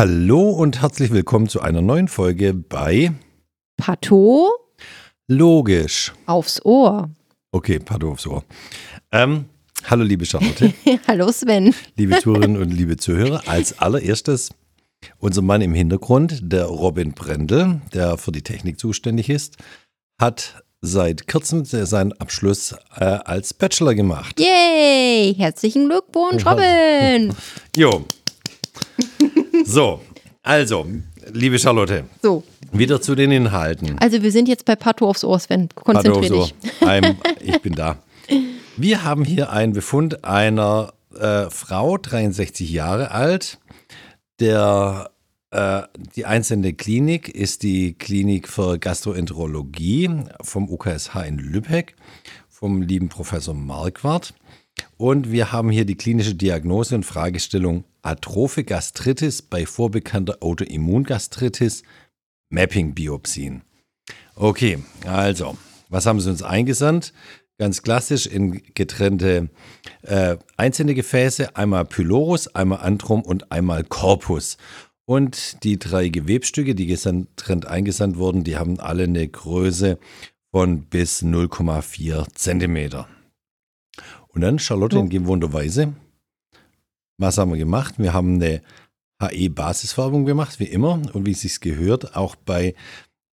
Hallo und herzlich willkommen zu einer neuen Folge bei Pato Logisch. aufs Ohr. Okay, Pato aufs Ohr. Ähm, hallo liebe Charlotte, Hallo Sven. liebe Zuhörerinnen und liebe Zuhörer. Als allererstes unser Mann im Hintergrund, der Robin Brendel, der für die Technik zuständig ist, hat seit kurzem seinen Abschluss äh, als Bachelor gemacht. Yay! Herzlichen Glückwunsch. Robin. Jo. So, also, liebe Charlotte, So, wieder zu den Inhalten. also wir sind jetzt bei Pato aufs Ohr, Sven. Konzentrier Hallo, dich. I'm, ich bin da. Wir haben hier einen Befund einer äh, Frau, 63 Jahre alt. Der, äh, die einzelne Klinik ist die Klinik für Gastroenterologie vom UKSH in Lübeck, vom lieben Professor Marquardt. Und wir haben hier die klinische Diagnose und Fragestellung Atrophe Gastritis bei vorbekannter Autoimmungastritis, Mapping-Biopsien. Okay, also, was haben sie uns eingesandt? Ganz klassisch in getrennte äh, einzelne Gefäße, einmal Pylorus, einmal Antrum und einmal Corpus. Und die drei Gewebstücke, die getrennt eingesandt wurden, die haben alle eine Größe von bis 0,4 Zentimeter. Und dann, Charlotte, in gewohnter Weise, was haben wir gemacht? Wir haben eine HE-Basisfärbung gemacht, wie immer. Und wie es sich gehört, auch bei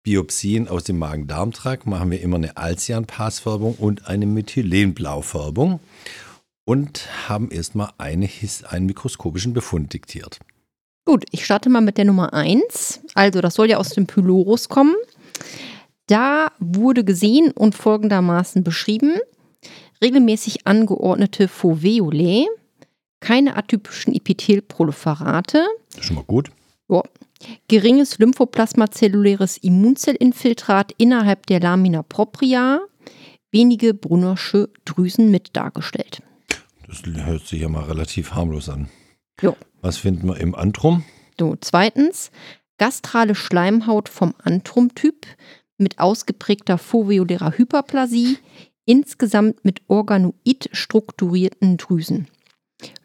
Biopsien aus dem Magen-Darm-Trakt machen wir immer eine Alcian-Passfärbung und eine Methylenblaufärbung und haben erstmal eine, einen mikroskopischen Befund diktiert. Gut, ich starte mal mit der Nummer 1. Also, das soll ja aus dem Pylorus kommen. Da wurde gesehen und folgendermaßen beschrieben: regelmäßig angeordnete Foveolae, keine atypischen Epithelproliferate, Das ist schon mal gut. Ja. Geringes lymphoplasmazelluläres Immunzellinfiltrat innerhalb der Lamina propria, wenige Brunnersche Drüsen mit dargestellt. Das hört sich ja mal relativ harmlos an. Jo. Was finden wir im Antrum? So, zweitens, gastrale Schleimhaut vom Antrum-Typ mit ausgeprägter foveolärer Hyperplasie, insgesamt mit organoid strukturierten Drüsen.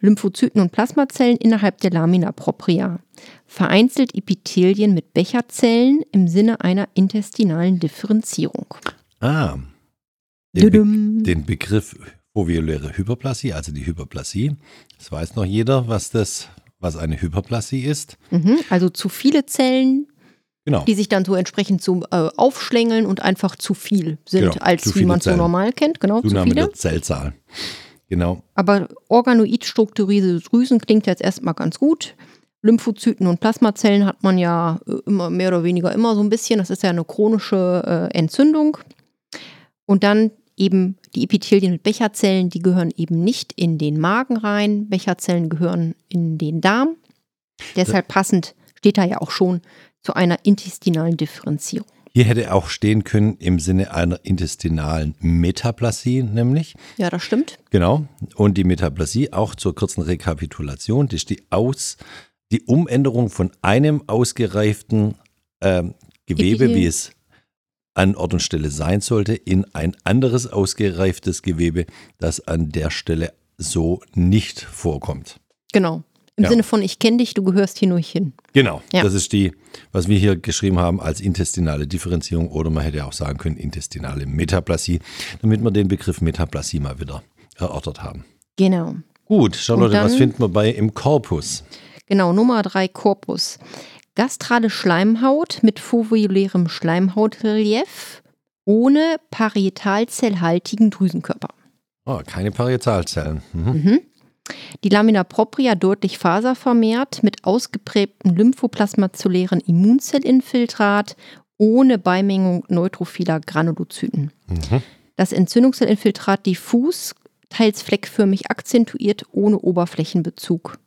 Lymphozyten und Plasmazellen innerhalb der Lamina propria. Vereinzelt Epithelien mit Becherzellen im Sinne einer intestinalen Differenzierung. Ah, den, Be den Begriff foveoläre Hyperplasie, also die Hyperplasie. Das weiß noch jeder, was das, was eine Hyperplasie ist. Mhm, also zu viele Zellen, Genau. die sich dann so entsprechend so äh, aufschlängeln und einfach zu viel sind, Genau, als zu wie man es so normal kennt. Genau, zu Zunahme viele. der Zellzahl. Genau. Aber organoid strukturierte Drüsen klingt jetzt erstmal ganz gut. Lymphozyten und Plasmazellen hat man ja äh, immer mehr oder weniger immer so ein bisschen. Das ist ja eine chronische äh, Entzündung. Und dann eben die Epithelien mit Becherzellen, die gehören eben nicht in den Magen rein. Becherzellen gehören in den Darm. Deshalb passend steht da ja auch schon zu einer intestinalen Differenzierung. Hier hätte auch stehen können im Sinne einer intestinalen Metaplasie, nämlich. Ja, das stimmt. Genau. Und die Metaplasie, auch zur kurzen Rekapitulation, das ist die, Aus, die Umänderung von einem ausgereiften ähm, Gewebe, Epithel. wie es an Ort und Stelle sein sollte, in ein anderes ausgereiftes Gewebe, das an der Stelle so nicht vorkommt. Genau. Im Ja. Sinne von, ich kenne dich, du gehörst hier nur hin. Genau, Ja. das ist die, was wir hier geschrieben haben als intestinale Differenzierung oder man hätte auch sagen können intestinale Metaplasie, damit wir den Begriff Metaplasie mal wieder erörtert haben. Genau. Gut, Charlotte, Und was dann- finden wir bei im Korpus? Genau, Nummer drei Korpus. Gastrale Schleimhaut mit foveolärem Schleimhautrelief ohne parietalzellhaltigen Drüsenkörper. Oh, keine Parietalzellen. Mhm. Mhm. Die Lamina propria deutlich faservermehrt mit ausgeprägtem lymphoplasmazellären Immunzellinfiltrat ohne Beimengung neutrophiler Granulozyten. Mhm. Das Entzündungszellinfiltrat diffus, teils fleckförmig akzentuiert, ohne Oberflächenbezug.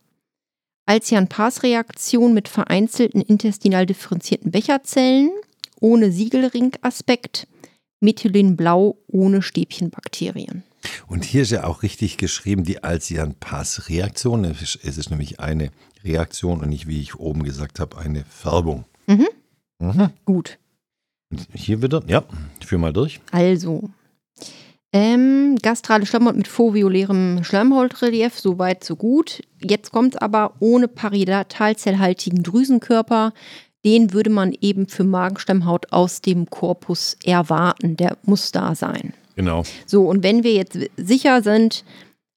Alcian-Pass-Reaktion mit vereinzelten intestinal differenzierten Becherzellen, ohne Siegelringaspekt, Methylenblau ohne Stäbchenbakterien. Und hier ist ja auch richtig geschrieben, die Alcian-Pass-Reaktion. Es ist, es nämlich eine Reaktion und nicht, wie ich oben gesagt habe, eine Färbung. Mhm. Mhm. Gut. Und hier wieder, ja, führ mal durch. Also, Ähm, gastrale Schleimhaut mit foveolärem Schleimhautrelief, soweit so gut. Jetzt kommt aber ohne paritalzellhaltigen Drüsenkörper. Den würde man eben für Magenschleimhaut aus dem Korpus erwarten. Der muss da sein. Genau. So, und wenn wir jetzt sicher sind,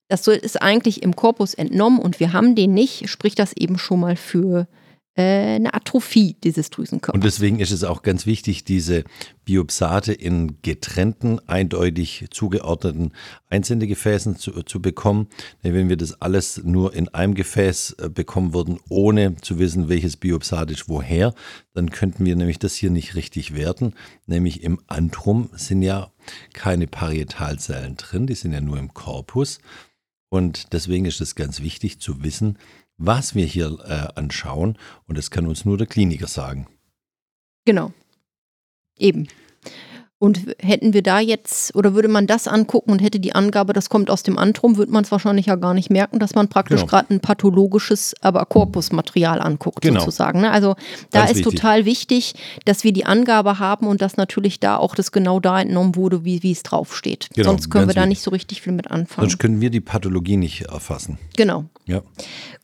das ist eigentlich im Korpus entnommen und wir haben den nicht, spricht das eben schon mal für eine Atrophie dieses Drüsenkörpers. Und deswegen ist es auch ganz wichtig, diese Biopsate in getrennten, eindeutig zugeordneten Einzendegefäßen zu, zu bekommen. Denn wenn wir das alles nur in einem Gefäß äh, bekommen würden, ohne zu wissen, welches Biopsat ist woher, dann könnten wir nämlich das hier nicht richtig werten. Nämlich im Antrum sind ja keine Parietalzellen drin, die sind ja nur im Korpus. Und deswegen ist es ganz wichtig zu wissen, was wir hier äh, anschauen. Und das kann uns nur der Kliniker sagen. Genau. Eben. Und hätten wir da jetzt, oder würde man das angucken und hätte die Angabe, das kommt aus dem Antrum, würde man es wahrscheinlich ja gar nicht merken, dass man praktisch Genau. gerade ein pathologisches, aber Korpusmaterial anguckt, Genau. sozusagen. ne? Also da Ganz ist wichtig. total wichtig, dass wir die Angabe haben und dass natürlich da auch das genau da entnommen wurde, wie, wie es draufsteht. Genau, Sonst können wir ganz da wichtig. nicht so richtig viel mit anfangen. Sonst können wir die Pathologie nicht erfassen. Genau. Ja.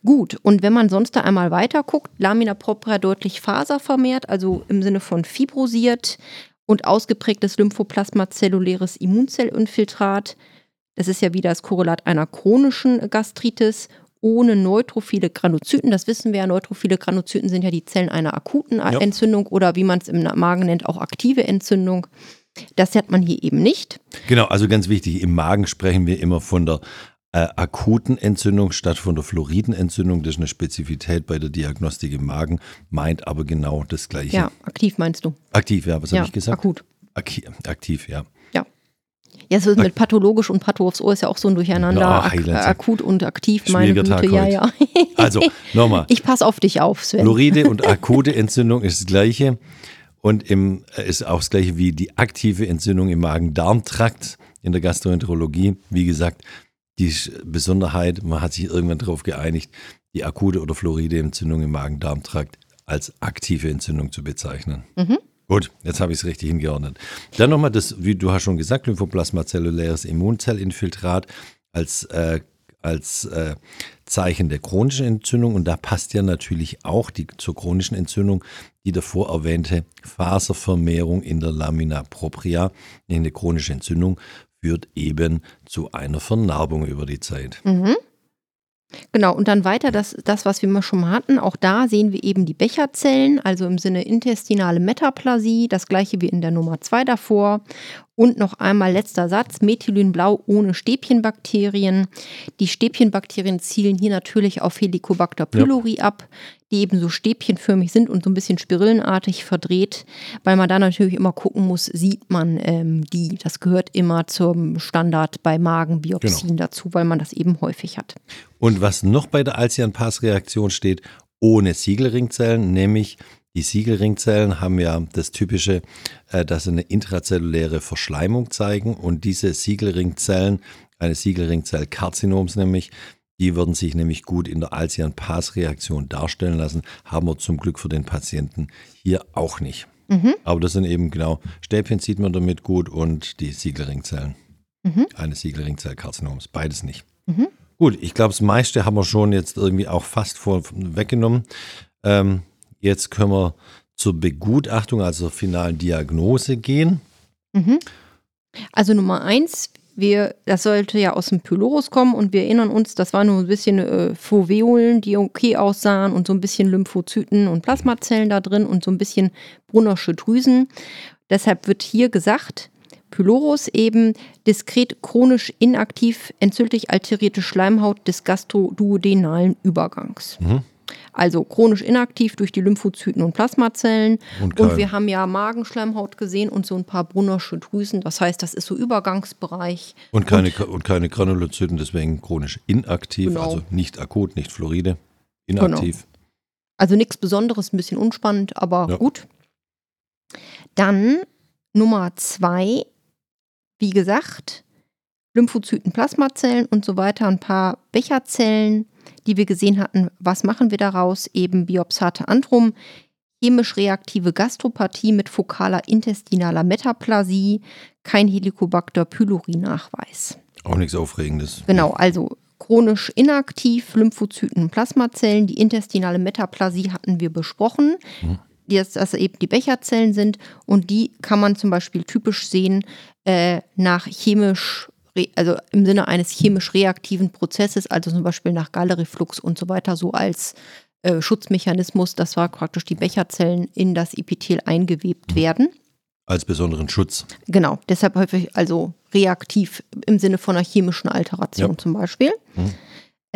Gut, und wenn man sonst da einmal weiter guckt, Lamina propria deutlich faservermehrt, also im Sinne von fibrosiert und ausgeprägtes lymphoplasmazelluläres Immunzellinfiltrat. Das ist ja wieder das Korrelat einer chronischen Gastritis ohne neutrophile Granuzyten. Das wissen wir ja, neutrophile Granuzyten sind ja die Zellen einer akuten Ja. Entzündung oder wie man es im Magen nennt, auch aktive Entzündung. Das hat man hier eben nicht. Genau, also ganz wichtig, im Magen sprechen wir immer von der äh, akuten Entzündung statt von der Floridenentzündung. Das ist eine Spezifität bei der Diagnostik im Magen, meint aber genau das Gleiche. Ja, aktiv meinst du? Aktiv, ja, was ja, habe ich gesagt? akut. Aki aktiv, ja. Ja, es ist mit pathologisch und patho aufs Ohr ist ja auch so ein Durcheinander. Na, Ak akut und aktiv, meine Güte, Tag ja, heute. ja. Also, nochmal. Ich passe auf dich auf, Sven. Floride und akute Entzündung ist das Gleiche. Und im, äh, ist auch das Gleiche wie die aktive Entzündung im Magen-Darm-Trakt in der Gastroenterologie. Wie gesagt, die Besonderheit, man hat sich irgendwann darauf geeinigt, die akute oder Floride Entzündung im Magen-Darm-Trakt als aktive Entzündung zu bezeichnen. Gut, jetzt habe ich es richtig hingeordnet. Dann nochmal das, wie du hast schon gesagt, Lymphoplasmazelluläres Immunzellinfiltrat als, äh, als äh, Zeichen der chronischen Entzündung. Und da passt ja natürlich auch die, zur chronischen Entzündung die davor erwähnte Faservermehrung in der Lamina propria. Eine chronische Entzündung führt eben zu einer Vernarbung über die Zeit. Genau, und dann weiter das, das, was wir schon mal hatten. Auch da sehen wir eben die Becherzellen, also im Sinne intestinale Metaplasie, das gleiche wie in der Nummer 2 davor. Und noch einmal letzter Satz, Methylynblau ohne Stäbchenbakterien. Die Stäbchenbakterien zielen hier natürlich auf Helicobacter pylori ab, die eben so stäbchenförmig sind und so ein bisschen spirillenartig verdreht, weil man da natürlich immer gucken muss, sieht man ähm, die. Das gehört immer zum Standard bei Magenbiopsien dazu, weil man das eben häufig hat. Und was noch bei der Alcian-Pass-Reaktion steht, ohne Siegelringzellen, nämlich die Siegelringzellen haben ja das Typische, äh, dass sie eine intrazelluläre Verschleimung zeigen und diese Siegelringzellen, eine Siegelringzellkarzinoms nämlich, die würden sich nämlich gut in der Alcian-Pass-Reaktion darstellen lassen, haben wir zum Glück für den Patienten hier auch nicht. Aber das sind eben genau, Stäbchen sieht man damit gut und die Siegelringzellen. Eine Siegelringzellkarzinoms, beides nicht. Gut, ich glaube, das meiste haben wir schon jetzt irgendwie auch fast vor, weggenommen. Ähm, jetzt können wir zur Begutachtung, also zur finalen Diagnose gehen. Also Nummer eins, wir, das sollte ja aus dem Pylorus kommen und wir erinnern uns, das waren nur ein bisschen äh, Foveolen, die okay aussahen und so ein bisschen Lymphozyten und Plasmazellen da drin und so ein bisschen Brunnersche Drüsen. Deshalb wird hier gesagt, Pylorus eben diskret chronisch inaktiv entzündlich alterierte Schleimhaut des gastroduodenalen Übergangs. Also chronisch inaktiv durch die Lymphozyten und Plasmazellen. Und Und, wir haben ja Magenschleimhaut gesehen und so ein paar Brunnersche Drüsen. Das heißt, das ist so Übergangsbereich. Und keine, und keine Granulozyten, deswegen chronisch inaktiv, Genau. also nicht akut, nicht Fluoride, inaktiv. Also nichts Besonderes, ein bisschen unspannend, aber Ja. gut. Dann Nummer zwei, wie gesagt, Lymphozyten, Plasmazellen und so weiter, ein paar Becherzellen, die wir gesehen hatten. Was machen wir daraus? Eben Biopsate Antrum, chemisch reaktive Gastropathie mit fokaler intestinaler Metaplasie, kein Helicobacter pylori-Nachweis. Auch nichts Aufregendes. Genau, also chronisch inaktiv, Lymphozyten Plasmazellen. Die intestinale Metaplasie hatten wir besprochen. Mhm. Dass das eben die Becherzellen sind und die kann man zum Beispiel typisch sehen äh, nach chemisch also im Sinne eines chemisch reaktiven Prozesses, also zum Beispiel nach Gallereflux und so weiter, so als äh, Schutzmechanismus, dass war praktisch die Becherzellen in das Epithel eingewebt mhm. werden. Als besonderen Schutz. Genau, deshalb häufig also reaktiv im Sinne von einer chemischen Alteration ja. zum Beispiel. Mhm.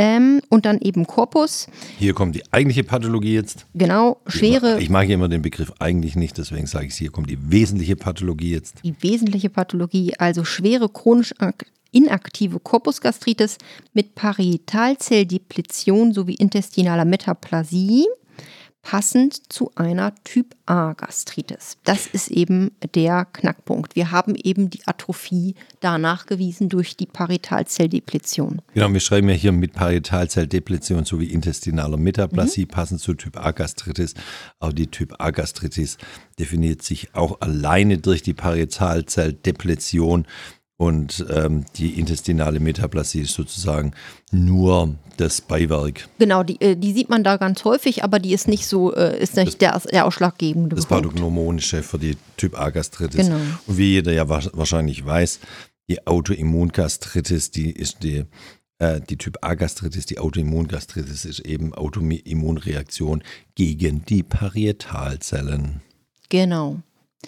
Ähm, und dann eben Korpus. Hier kommt die eigentliche Pathologie jetzt. Genau, schwere. Ich mag, ich mag immer den Begriff eigentlich nicht, deswegen sage ich es, hier kommt die wesentliche Pathologie jetzt. Die wesentliche Pathologie, also schwere chronisch inaktive Korpusgastritis mit Parietalzelldepletion sowie intestinaler Metaplasie passend zu einer Typ A Gastritis. Das ist eben der Knackpunkt. Wir haben eben die Atrophie da nachgewiesen durch die Parietalzelldepletion. Genau, wir schreiben ja hier mit Parietalzelldepletion sowie intestinaler Metaplasie mhm. passend zu Typ A Gastritis. Auch die Typ A Gastritis definiert sich auch alleine durch die Parietalzelldepletion. Und ähm, die intestinale Metaplasie ist sozusagen nur das Beiwerk. Genau, die, äh, die sieht man da ganz häufig, aber die ist nicht so, äh, ist nicht das, der, der ausschlaggebende. Das Pathognomonische für die Typ A Gastritis. Genau. Und wie jeder ja wahrscheinlich weiß, die Autoimmungastritis, die ist die, äh, die Typ A Gastritis, die Autoimmungastritis ist eben Autoimmunreaktion gegen die Parietalzellen. Genau.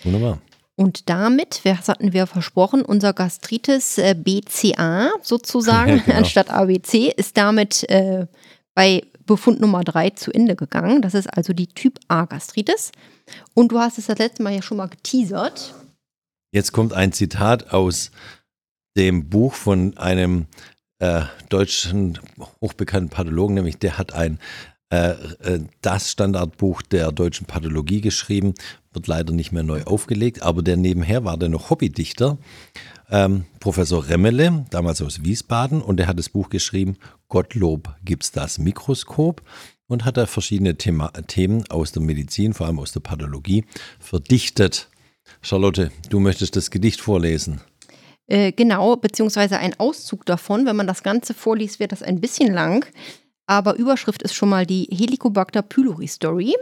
Wunderbar. Und damit, was hatten wir versprochen, unser Gastritis äh, BCA sozusagen ja, genau. anstatt ABC ist damit äh, bei Befund Nummer 3 zu Ende gegangen. Das ist also die Typ A Gastritis. Und du hast es das letzte Mal ja schon mal geteasert. Jetzt kommt ein Zitat aus dem Buch von einem äh, deutschen hochbekannten Pathologen, nämlich der hat ein das Standardbuch der deutschen Pathologie geschrieben, wird leider nicht mehr neu aufgelegt, aber der nebenher war der noch Hobbydichter, ähm, Professor Remmele, damals aus Wiesbaden, und der hat das Buch geschrieben, Gottlob gibt's das Mikroskop und hat da verschiedene Thema, Themen aus der Medizin, vor allem aus der Pathologie, verdichtet. Charlotte, du möchtest das Gedicht vorlesen. Äh, genau, beziehungsweise ein Auszug davon. Wenn man das Ganze vorliest, wird das ein bisschen lang aber Überschrift ist schon mal die Helicobacter pylori Story.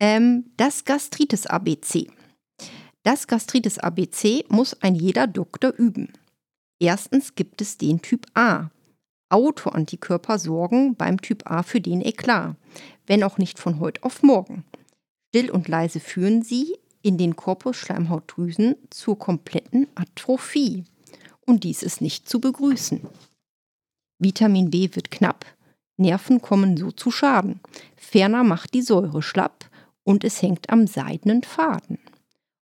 Ähm, das Gastritis ABC. Das Gastritis ABC muss ein jeder Doktor üben. Erstens gibt es den Typ A. Autoantikörper sorgen beim Typ A für den Eklat, wenn auch nicht von heute auf morgen. Still und leise führen sie in den Korpusschleimhautdrüsen zur kompletten Atrophie. Und dies ist nicht zu begrüßen. Vitamin B wird knapp, Nerven kommen so zu Schaden. Ferner macht die Säure schlapp und es hängt am seidenen Faden.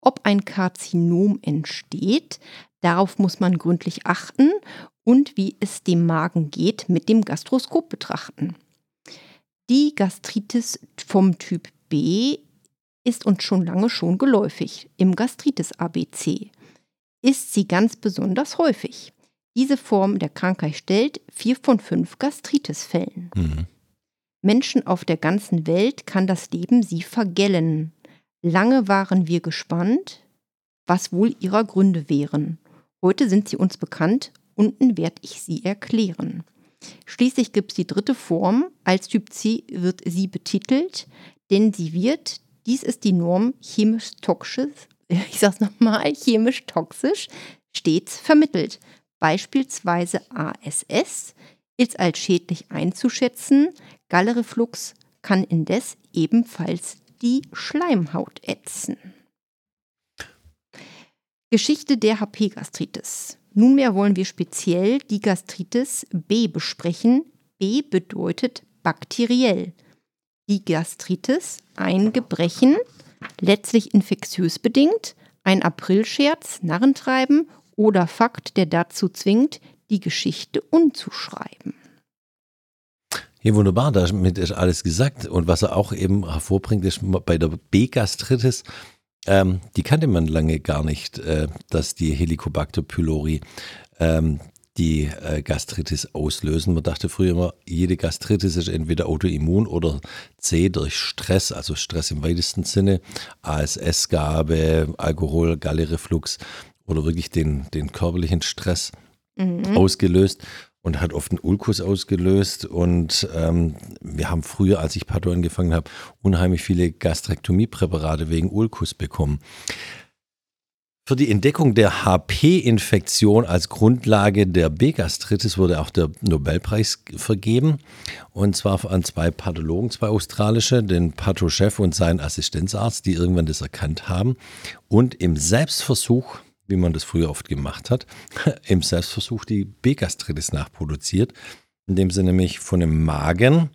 Ob ein Karzinom entsteht, darauf muss man gründlich achten und wie es dem Magen geht, mit dem Gastroskop betrachten. Die Gastritis vom Typ B ist uns schon lange schon geläufig. Im Gastritis ABC ist sie ganz besonders häufig. Diese Form der Krankheit stellt vier von fünf Gastritisfällen. Mhm. Menschen auf der ganzen Welt kann das Leben sie vergällen. Lange waren wir gespannt, was wohl ihrer Gründe wären. Heute sind sie uns bekannt, unten werde ich sie erklären. Schließlich gibt es die dritte Form, als Typ C wird sie betitelt, denn sie wird, dies ist die Norm chemisch toxisch, ich sag's nochmal, chemisch toxisch, stets vermittelt beispielsweise ASS, ist als schädlich einzuschätzen. Gallereflux kann indes ebenfalls die Schleimhaut ätzen. Geschichte der HP-Gastritis. Nunmehr wollen wir speziell die Gastritis B besprechen. B bedeutet bakteriell. Die Gastritis, ein Gebrechen, letztlich infektiös bedingt, ein Aprilscherz, Narrentreiben oder Fakt, der dazu zwingt, die Geschichte umzuschreiben. Ja, wunderbar, damit ist alles gesagt. Und was er auch eben hervorbringt, ist bei der B-Gastritis, ähm, die kannte man lange gar nicht, äh, dass die Helicobacter pylori ähm, die äh, Gastritis auslösen. Man dachte früher immer, jede Gastritis ist entweder autoimmun oder C durch Stress, also Stress im weitesten Sinne, ASS-Gabe, Alkohol, Gallereflux oder wirklich den, den körperlichen Stress Mhm. ausgelöst und hat oft einen Ulkus ausgelöst. Und ähm, wir haben früher, als ich Pato angefangen habe, unheimlich viele Gastrektomiepräparate wegen Ulkus bekommen. Für die Entdeckung der HP-Infektion als Grundlage der B-Gastritis wurde auch der Nobelpreis vergeben. Und zwar an zwei Pathologen, zwei australische, den Patho-Chef und seinen Assistenzarzt, die irgendwann das erkannt haben. Und im Selbstversuch, wie man das früher oft gemacht hat, im Selbstversuch die B-Gastritis nachproduziert, indem sie nämlich von dem Magen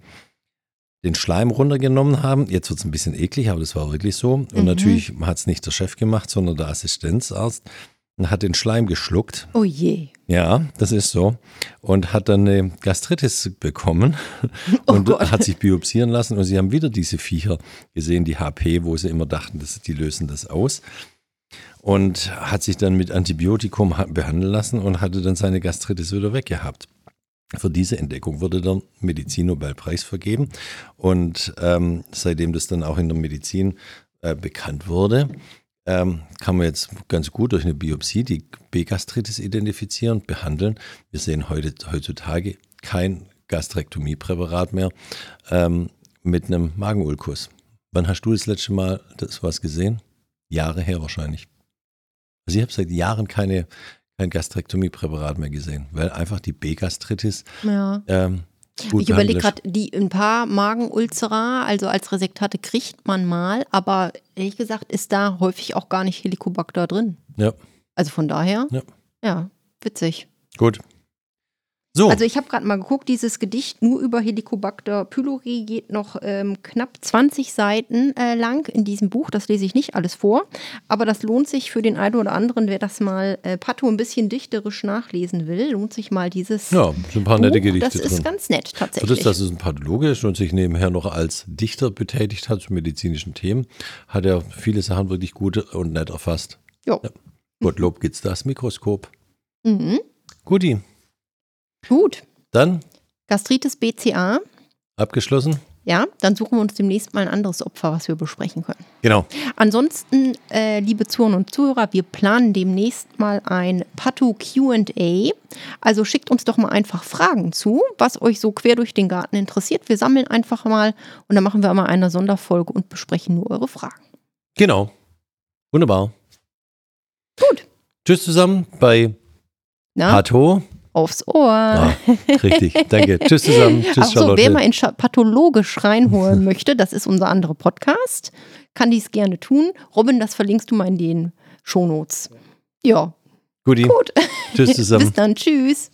den Schleim runtergenommen haben. Jetzt wird es ein bisschen eklig, aber das war wirklich so. Und Mhm. natürlich hat es nicht der Chef gemacht, sondern der Assistenzarzt und hat den Schleim geschluckt. Oh je. Ja, das ist so. Und hat dann eine Gastritis bekommen Oh und Gott. hat sich biopsieren lassen. Und sie haben wieder diese Viecher gesehen, die HP, wo sie immer dachten, dass die lösen das aus. Und hat sich dann mit Antibiotikum ha- behandeln lassen und hatte dann seine Gastritis wieder weggehabt. Für diese Entdeckung wurde der Medizinnobelpreis vergeben. Und ähm, seitdem das dann auch in der Medizin äh, bekannt wurde, ähm, kann man jetzt ganz gut durch eine Biopsie die B-Gastritis identifizieren, behandeln. Wir sehen heute, heutzutage kein Gastrektomiepräparat mehr ähm, mit einem Magenulkus. Wann hast du das letzte Mal das was gesehen? Jahre her wahrscheinlich. Also ich habe seit Jahren keine, kein Gastrektomiepräparat mehr gesehen, weil einfach die B-Gastritis Ja. ähm, Ich überlege gerade, die ein paar Magenulcera, also als Resektate kriegt man mal, aber ehrlich gesagt ist da häufig auch gar nicht Helicobacter drin. Ja, Also von daher, Ja. ja witzig. gut. So, Also ich habe gerade mal geguckt, dieses Gedicht nur über Helicobacter pylori geht noch ähm, knapp 20 Seiten äh, lang in diesem Buch. Das lese ich nicht alles vor, aber das lohnt sich für den einen oder anderen, wer das mal äh, Pato ein bisschen dichterisch nachlesen will, lohnt sich mal dieses ja, sind ein paar nette Buch. Gedichte Das ist drin. ganz nett tatsächlich. das, dass es ein Pathologe ist und sich nebenher noch als Dichter betätigt hat zu medizinischen Themen, hat er viele Sachen wirklich gut und nett erfasst. Jo. Ja. Gottlob gibt's das Mikroskop. Mhm. Guti, Gut. dann Gastritis BCA. abgeschlossen. Ja, dann suchen wir uns demnächst mal ein anderes Opfer, was wir besprechen können. Genau. Ansonsten, äh, liebe Zuhörer und Zuhörer, wir planen demnächst mal ein Pato QA. Also schickt uns doch mal einfach Fragen zu, was euch so quer durch den Garten interessiert. Wir sammeln einfach mal und dann machen wir mal eine Sonderfolge und besprechen nur eure Fragen. Genau. Wunderbar. Gut. Tschüss zusammen bei Na, Pato. Aufs Ohr. Ah, richtig. Danke. Tschüss zusammen. Tschüss, Ach so, Charlotte. wer mal in pathologisch reinholen möchte, das ist unser anderer Podcast, kann dies gerne tun. Robin, das verlinkst du mal in den Shownotes. Ja, Guti. gut. Tschüss zusammen. Bis dann. Tschüss.